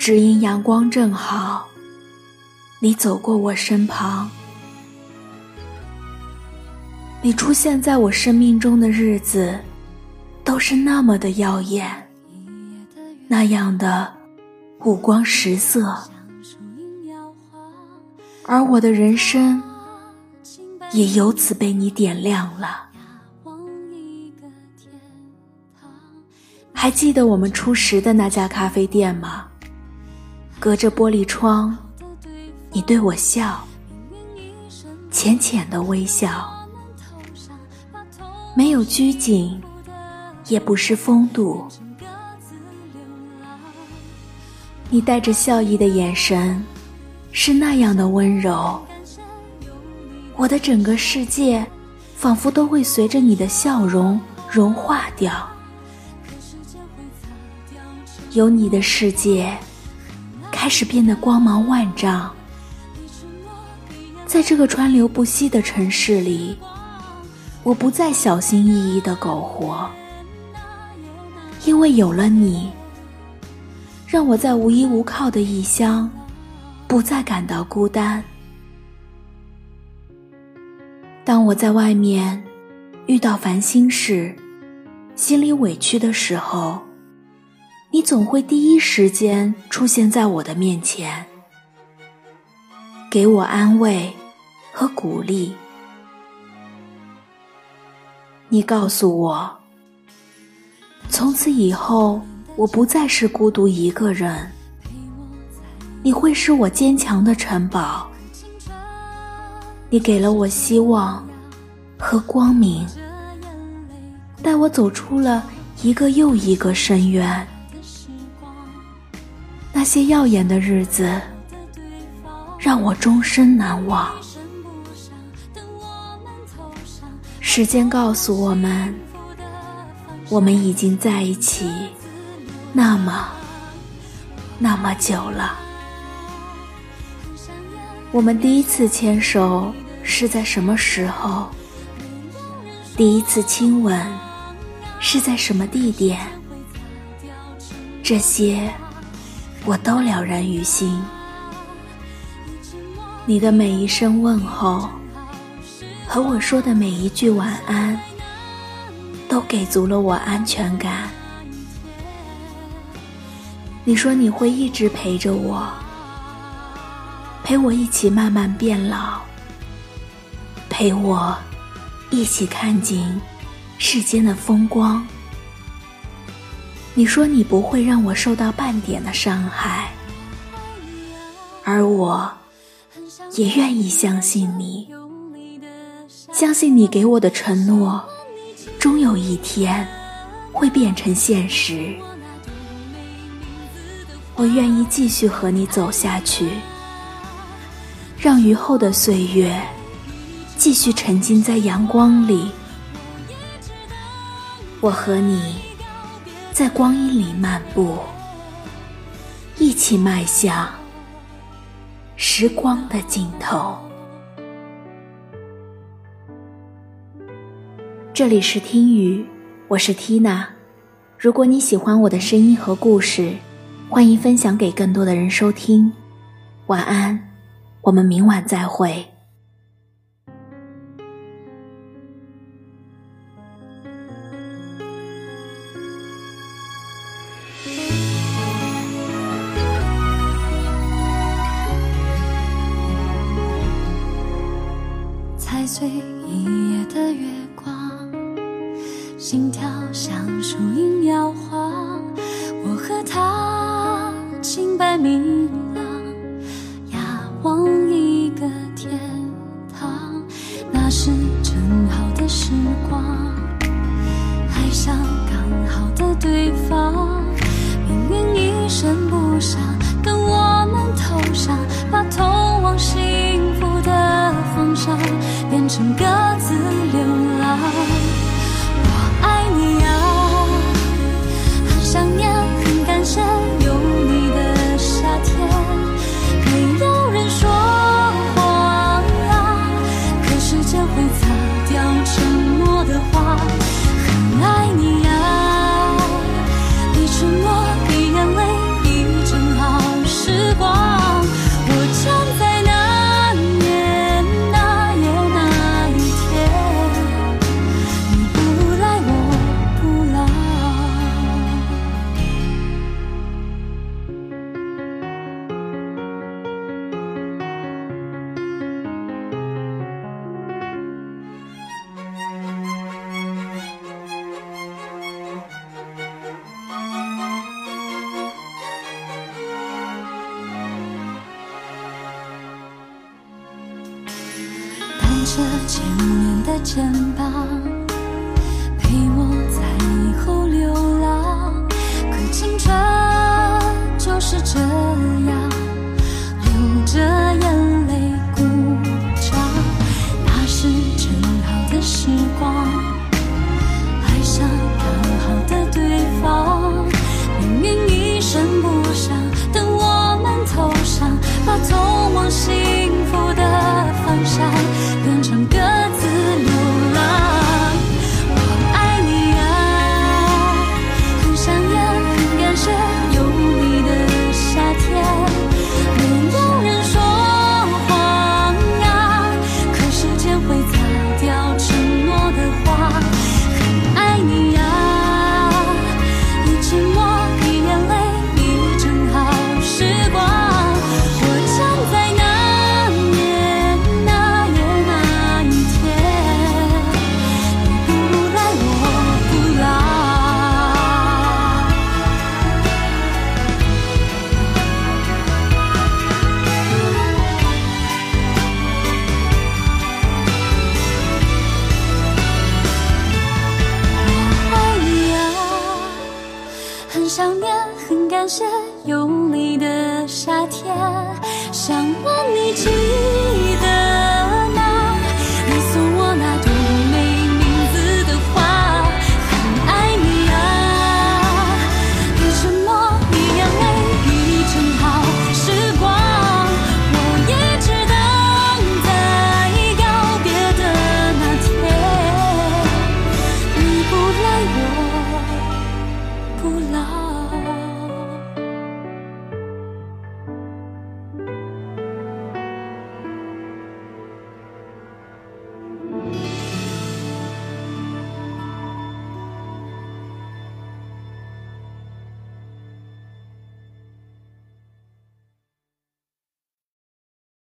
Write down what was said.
只因阳光正好，你走过我身旁。你出现在我生命中的日子，都是那么的耀眼，那样的五光十色，而我的人生也由此被你点亮了。还记得我们初识的那家咖啡店吗？隔着玻璃窗，你对我笑，浅浅的微笑。没有拘谨，也不失风度。你带着笑意的眼神，是那样的温柔。我的整个世界，仿佛都会随着你的笑容融化掉。有你的世界，开始变得光芒万丈。在这个川流不息的城市里。我不再小心翼翼的苟活，因为有了你，让我在无依无靠的异乡，不再感到孤单。当我在外面遇到烦心事，心里委屈的时候，你总会第一时间出现在我的面前，给我安慰和鼓励。你告诉我，从此以后我不再是孤独一个人，你会是我坚强的城堡。你给了我希望和光明，带我走出了一个又一个深渊。那些耀眼的日子，让我终身难忘。时间告诉我们，我们已经在一起那么那么久了。我们第一次牵手是在什么时候？第一次亲吻是在什么地点？这些我都了然于心。你的每一声问候。和我说的每一句晚安，都给足了我安全感。你说你会一直陪着我，陪我一起慢慢变老，陪我一起看尽世间的风光。你说你不会让我受到半点的伤害，而我也愿意相信你。相信你给我的承诺，终有一天会变成现实。我愿意继续和你走下去，让余后的岁月继续沉浸在阳光里。我和你在光阴里漫步，一起迈向时光的尽头。这里是听雨，我是 Tina。如果你喜欢我的声音和故事，欢迎分享给更多的人收听。晚安，我们明晚再会。踩碎一夜的月光。心跳像树影摇晃，我和他清白明朗，仰望一个天堂，那是正好的时光，爱上刚好的对方，情歌。着前面的肩膀陪我在以后流浪。可青春就是这些有你的夏天想问你